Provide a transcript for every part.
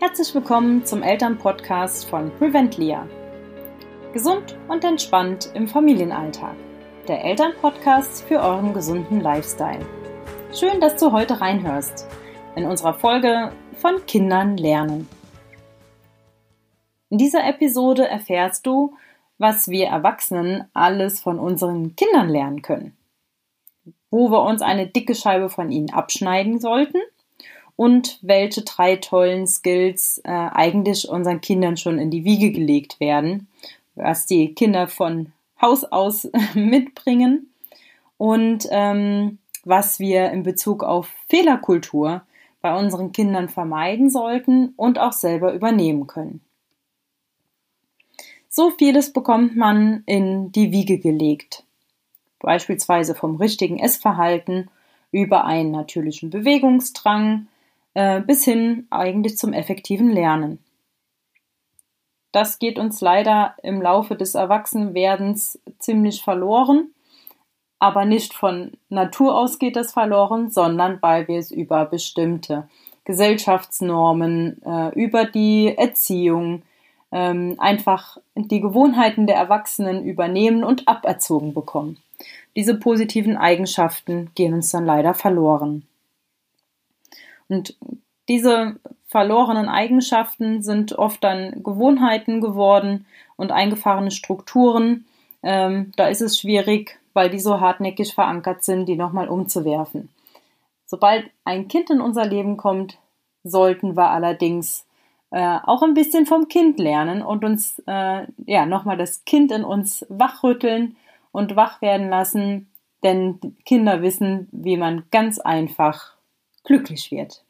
Herzlich willkommen zum Elternpodcast von Preventlia. Gesund und entspannt im Familienalltag. Der Elternpodcast für euren gesunden Lifestyle. Schön, dass du heute reinhörst in unserer Folge von Kindern lernen. In dieser Episode erfährst du, was wir Erwachsenen alles von unseren Kindern lernen können. Wo wir uns eine dicke Scheibe von ihnen abschneiden sollten und welche drei tollen Skills äh, eigentlich unseren Kindern schon in die Wiege gelegt werden, was die Kinder von Haus aus mitbringen und ähm, was wir in Bezug auf Fehlerkultur bei unseren Kindern vermeiden sollten und auch selber übernehmen können. So vieles bekommt man in die Wiege gelegt, beispielsweise vom richtigen Essverhalten über einen natürlichen Bewegungsdrang, äh, bis hin eigentlich zum effektiven Lernen. Das geht uns leider im Laufe des Erwachsenwerdens ziemlich verloren, aber nicht von Natur aus geht es verloren, sondern weil wir es über bestimmte Gesellschaftsnormen, äh, über die Erziehung, ähm, einfach die Gewohnheiten der Erwachsenen übernehmen und aberzogen bekommen. Diese positiven Eigenschaften gehen uns dann leider verloren. Und diese verlorenen Eigenschaften sind oft dann Gewohnheiten geworden und eingefahrene Strukturen. Ähm, da ist es schwierig, weil die so hartnäckig verankert sind, die nochmal umzuwerfen. Sobald ein Kind in unser Leben kommt, sollten wir allerdings äh, auch ein bisschen vom Kind lernen und uns äh, ja nochmal das Kind in uns wachrütteln und wach werden lassen, denn Kinder wissen, wie man ganz einfach glücklich wird.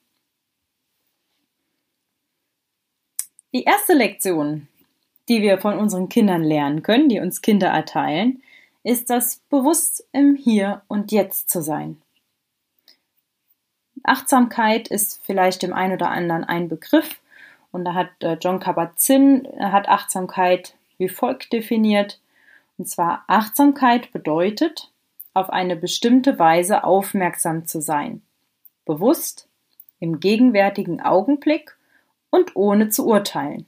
Die erste Lektion, die wir von unseren Kindern lernen können, die uns Kinder erteilen, ist das bewusst im Hier und Jetzt zu sein. Achtsamkeit ist vielleicht dem einen oder anderen ein Begriff und da hat äh, John Kabat-Zinn äh, hat Achtsamkeit wie folgt definiert und zwar Achtsamkeit bedeutet auf eine bestimmte Weise aufmerksam zu sein, bewusst im gegenwärtigen Augenblick und ohne zu urteilen.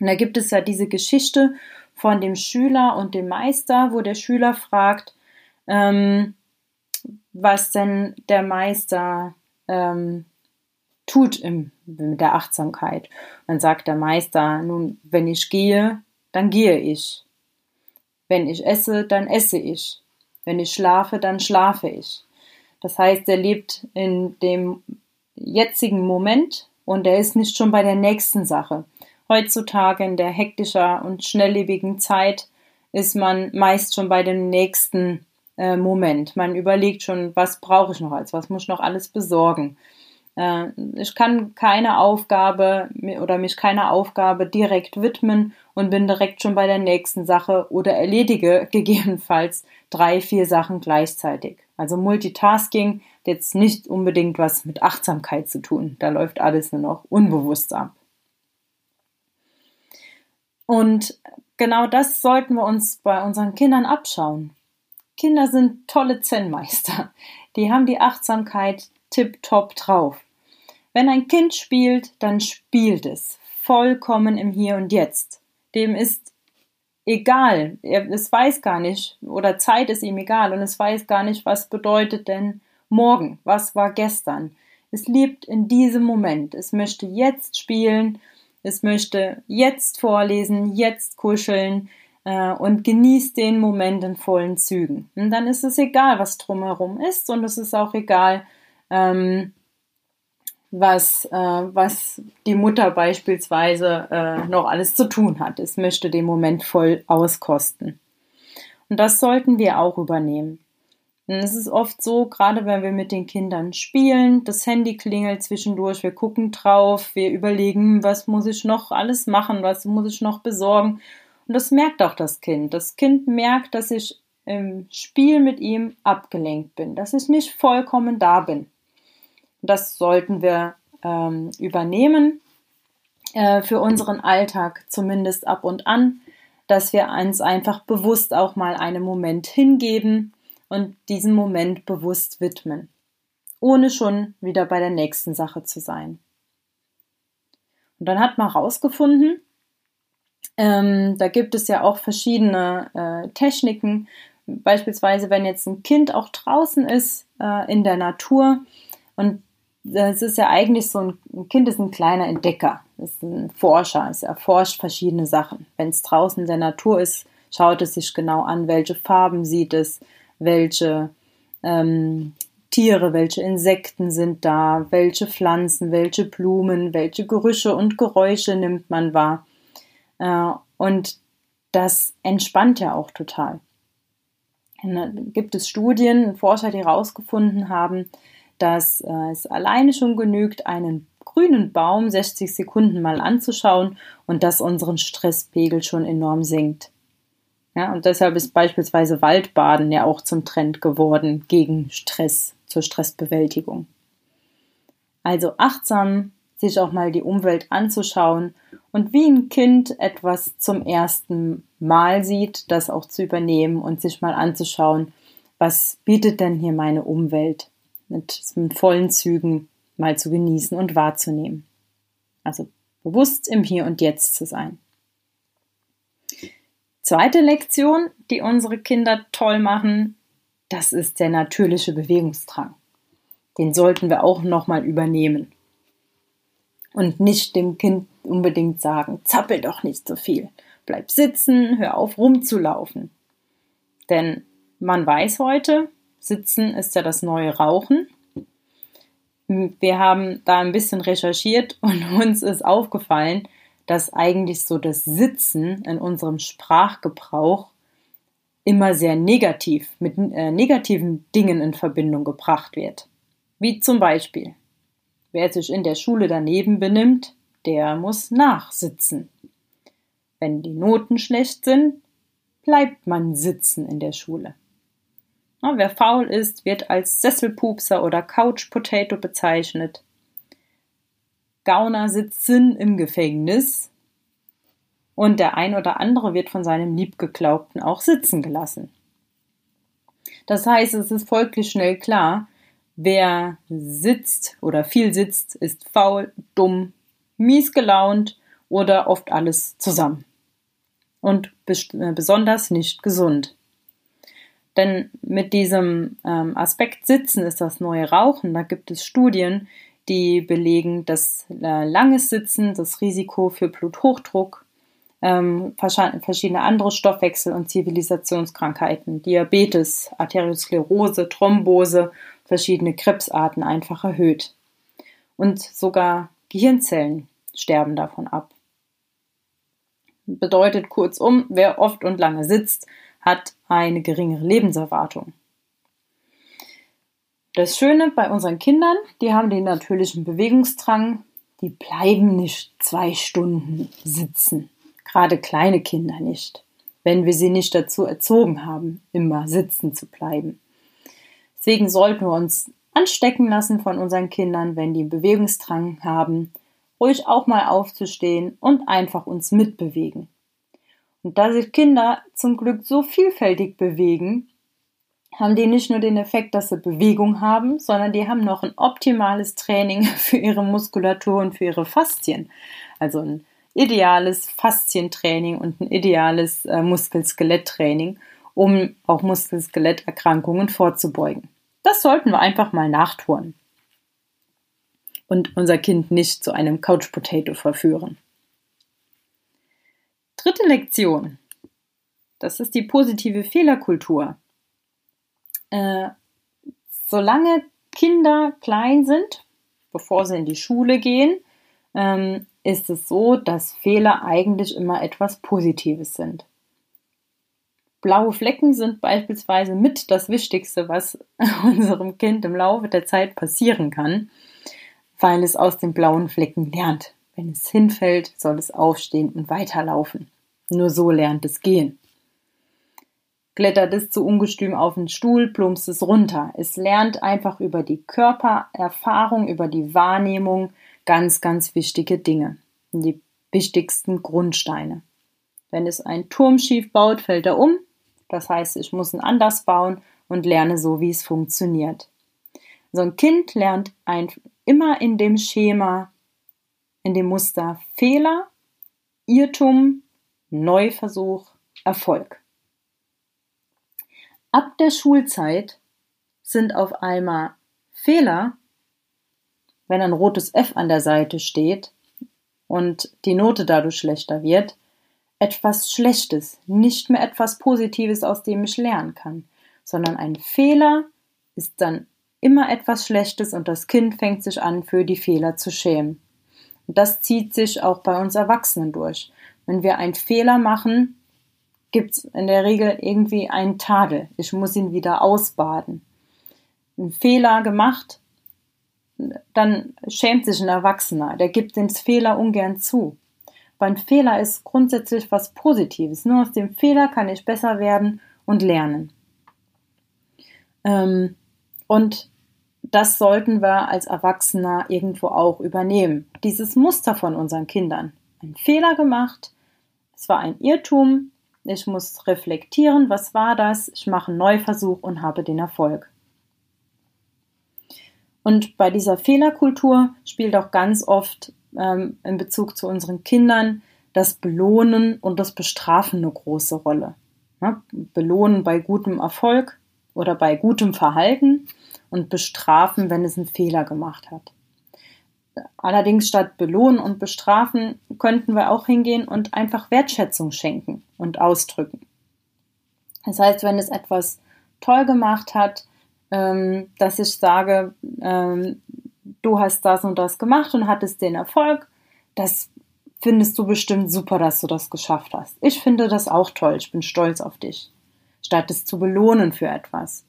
Und da gibt es ja diese Geschichte von dem Schüler und dem Meister, wo der Schüler fragt, ähm, was denn der Meister ähm, tut im, mit der Achtsamkeit. Und dann sagt der Meister, nun, wenn ich gehe, dann gehe ich. Wenn ich esse, dann esse ich. Wenn ich schlafe, dann schlafe ich. Das heißt, er lebt in dem jetzigen Moment und er ist nicht schon bei der nächsten Sache. Heutzutage in der hektischer und schnelllebigen Zeit ist man meist schon bei dem nächsten äh, Moment. Man überlegt schon, was brauche ich noch als, was muss ich noch alles besorgen. Äh, ich kann keine Aufgabe oder mich keiner Aufgabe direkt widmen und bin direkt schon bei der nächsten Sache oder erledige gegebenenfalls drei, vier Sachen gleichzeitig. Also Multitasking hat jetzt nicht unbedingt was mit Achtsamkeit zu tun. Da läuft alles nur noch unbewusst ab. Und genau das sollten wir uns bei unseren Kindern abschauen. Kinder sind tolle Zen-Meister. Die haben die Achtsamkeit tipptopp drauf. Wenn ein Kind spielt, dann spielt es vollkommen im Hier und Jetzt. Dem ist egal, es weiß gar nicht, oder Zeit ist ihm egal und es weiß gar nicht, was bedeutet denn morgen, was war gestern. Es lebt in diesem Moment, es möchte jetzt spielen, es möchte jetzt vorlesen, jetzt kuscheln äh, und genießt den Moment in vollen Zügen. Und dann ist es egal, was drumherum ist und es ist auch egal, ähm, was, äh, was die Mutter beispielsweise äh, noch alles zu tun hat. Es möchte den Moment voll auskosten. Und das sollten wir auch übernehmen. Und es ist oft so, gerade wenn wir mit den Kindern spielen, das Handy klingelt zwischendurch, wir gucken drauf, wir überlegen, was muss ich noch alles machen, was muss ich noch besorgen. Und das merkt auch das Kind. Das Kind merkt, dass ich im Spiel mit ihm abgelenkt bin, dass ich nicht vollkommen da bin. Das sollten wir ähm, übernehmen äh, für unseren Alltag, zumindest ab und an, dass wir uns einfach bewusst auch mal einen Moment hingeben und diesen Moment bewusst widmen, ohne schon wieder bei der nächsten Sache zu sein. Und dann hat man herausgefunden, ähm, da gibt es ja auch verschiedene äh, Techniken. Beispielsweise, wenn jetzt ein Kind auch draußen ist äh, in der Natur und es ist ja eigentlich so ein, ein Kind ist ein kleiner Entdecker, ist ein Forscher, es erforscht verschiedene Sachen. Wenn es draußen in der Natur ist, schaut es sich genau an, welche Farben sieht es, welche ähm, Tiere, welche Insekten sind da, welche Pflanzen, welche Blumen, welche Gerüche und Geräusche nimmt man wahr. Äh, und das entspannt ja auch total. Da gibt es Studien, Forscher, die herausgefunden haben, dass äh, es alleine schon genügt, einen grünen Baum 60 Sekunden mal anzuschauen und das unseren Stresspegel schon enorm senkt. Ja, und deshalb ist beispielsweise Waldbaden ja auch zum Trend geworden gegen Stress, zur Stressbewältigung. Also achtsam sich auch mal die Umwelt anzuschauen und wie ein Kind etwas zum ersten Mal sieht, das auch zu übernehmen und sich mal anzuschauen, was bietet denn hier meine Umwelt mit, vollen Zügen mal zu genießen und wahrzunehmen. Also bewusst im Hier und Jetzt zu sein. Zweite Lektion, die unsere Kinder toll machen, das ist der natürliche Bewegungsdrang. Den sollten wir auch nochmal übernehmen. Und nicht dem Kind unbedingt sagen, zappel doch nicht so viel. Bleib sitzen, hör auf rumzulaufen. Denn man weiß heute, sitzen ist ja das neue Rauchen. Wir haben da ein bisschen recherchiert und uns ist aufgefallen, dass eigentlich so das Sitzen in unserem Sprachgebrauch immer sehr negativ mit äh, negativen Dingen in Verbindung gebracht wird. Wie zum Beispiel, wer sich in der Schule daneben benimmt, der muss nachsitzen. Wenn die Noten schlecht sind, bleibt man sitzen in der Schule. Wer faul ist, wird als Sesselpupser oder Couch Potato bezeichnet. Gauner sitzen im Gefängnis und der ein oder andere wird von seinem Liebgeglaubten auch sitzen gelassen. Das heißt, es ist folglich schnell klar, wer sitzt oder viel sitzt, ist faul, dumm, mies gelaunt oder oft alles zusammen. Und äh, besonders nicht gesund. Denn mit diesem ähm, Aspekt Sitzen ist das neue Rauchen. Da gibt es Studien, die belegen, dass äh, langes Sitzen das Risiko für Bluthochdruck, ähm, verschiedene andere Stoffwechsel- und Zivilisationskrankheiten, Diabetes, Arteriosklerose, Thrombose, verschiedene Krebsarten einfach erhöht. Und sogar Gehirnzellen sterben davon ab. Bedeutet kurzum, wer oft und lange sitzt, hat eine geringere Lebenserwartung. Das Schöne bei unseren Kindern, die haben den natürlichen Bewegungsdrang, die bleiben nicht zwei Stunden sitzen. Gerade kleine Kinder nicht, wenn wir sie nicht dazu erzogen haben, immer sitzen zu bleiben. Deswegen sollten wir uns anstecken lassen von unseren Kindern, wenn die Bewegungsdrang haben, ruhig auch mal aufzustehen und einfach uns mitbewegen. Und da sich Kinder zum Glück so vielfältig bewegen, haben die nicht nur den Effekt, dass sie Bewegung haben, sondern die haben noch ein optimales Training für ihre Muskulatur und für ihre Faszien. Also ein ideales Faszientraining und ein ideales äh, Muskel-Skelett-Training, um auch Muskel-Skeletterkrankungen vorzubeugen. Das sollten wir einfach mal nachtun und unser Kind nicht zu einem Couch Potato verführen. Dritte Lektion. Das ist die positive Fehlerkultur. Äh, solange Kinder klein sind, bevor sie in die Schule gehen, ähm, ist es so, dass Fehler eigentlich immer etwas Positives sind. Blaue Flecken sind beispielsweise mit das Wichtigste, was unserem Kind im Laufe der Zeit passieren kann, weil es aus den blauen Flecken lernt. Wenn es hinfällt, soll es aufstehen und weiterlaufen. Nur so lernt es gehen klettert es zu ungestüm auf den Stuhl, plumpst es runter. Es lernt einfach über die Körpererfahrung, über die Wahrnehmung ganz, ganz wichtige Dinge. Die wichtigsten Grundsteine. Wenn es einen Turm schief baut, fällt er um. Das heißt, ich muss ihn anders bauen und lerne so, wie es funktioniert. So ein Kind lernt ein, immer in dem Schema, in dem Muster Fehler, Irrtum, Neuversuch, Erfolg. Ab der Schulzeit sind auf einmal Fehler, wenn ein rotes F an der Seite steht und die Note dadurch schlechter wird, etwas Schlechtes, nicht mehr etwas Positives, aus dem ich lernen kann, sondern ein Fehler ist dann immer etwas Schlechtes und das Kind fängt sich an, für die Fehler zu schämen. Und das zieht sich auch bei uns Erwachsenen durch. Wenn wir einen Fehler machen, gibt's in der Regel irgendwie einen Tadel. Ich muss ihn wieder ausbaden. Ein Fehler gemacht, dann schämt sich ein Erwachsener. Der gibt den Fehler ungern zu. Weil ein Fehler ist grundsätzlich was Positives. Nur aus dem Fehler kann ich besser werden und lernen. Ähm, und das sollten wir als Erwachsener irgendwo auch übernehmen. Dieses Muster von unseren Kindern. Ein Fehler gemacht, es war ein Irrtum, ich muss reflektieren, was war das, ich mache einen Neuversuch und habe den Erfolg. Und bei dieser Fehlerkultur spielt auch ganz oft ähm, in Bezug zu unseren Kindern das Belohnen und das Bestrafen eine große Rolle. Ja, belohnen bei gutem Erfolg oder bei gutem Verhalten und bestrafen, wenn es einen Fehler gemacht hat. Allerdings statt belohnen und bestrafen könnten wir auch hingehen und einfach Wertschätzung schenken und ausdrücken. Das heißt, wenn es etwas toll gemacht hat, ähm, dass ich sage, ähm, du hast das und das gemacht und hattest den Erfolg, das findest du bestimmt super, dass du das geschafft hast. Ich finde das auch toll, ich bin stolz auf dich, statt es zu belohnen für etwas.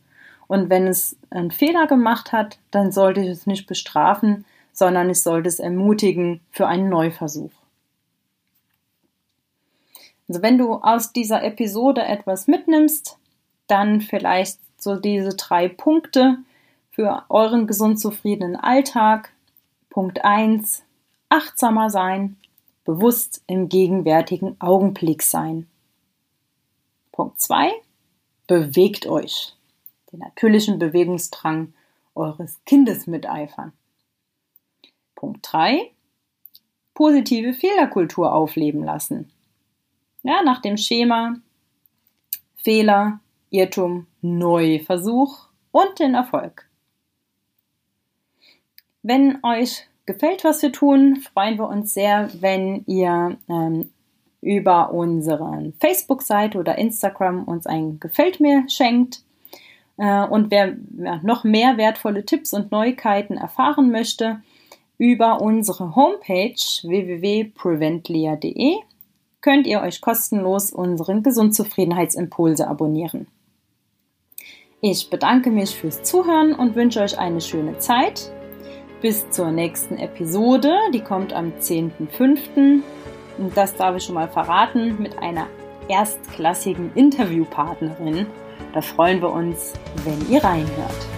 Und wenn es einen Fehler gemacht hat, dann sollte ich es nicht bestrafen, sondern ich sollte es ermutigen für einen Neuversuch. Also wenn du aus dieser Episode etwas mitnimmst, dann vielleicht so diese drei Punkte für euren gesund zufriedenen Alltag. Punkt 1. Achtsamer sein, bewusst im gegenwärtigen Augenblick sein. Punkt 2. Bewegt euch den natürlichen Bewegungsdrang eures Kindes miteifern. Punkt 3. Positive Fehlerkultur aufleben lassen. Ja, nach dem Schema Fehler, Irrtum, Neuversuch und den Erfolg. Wenn euch gefällt, was wir tun, freuen wir uns sehr, wenn ihr ähm, über unsere Facebook-Seite oder Instagram uns ein Gefällt mir schenkt. Äh, und wer noch mehr wertvolle Tipps und Neuigkeiten erfahren möchte, über unsere Homepage www.preventlia.de könnt ihr euch kostenlos unseren Gesundzufriedenheitsimpulse abonnieren. Ich bedanke mich fürs Zuhören und wünsche euch eine schöne Zeit. Bis zur nächsten Episode, die kommt am 10.05. Und das darf ich schon mal verraten, mit einer erstklassigen Interviewpartnerin. Da freuen wir uns, wenn ihr reinhört.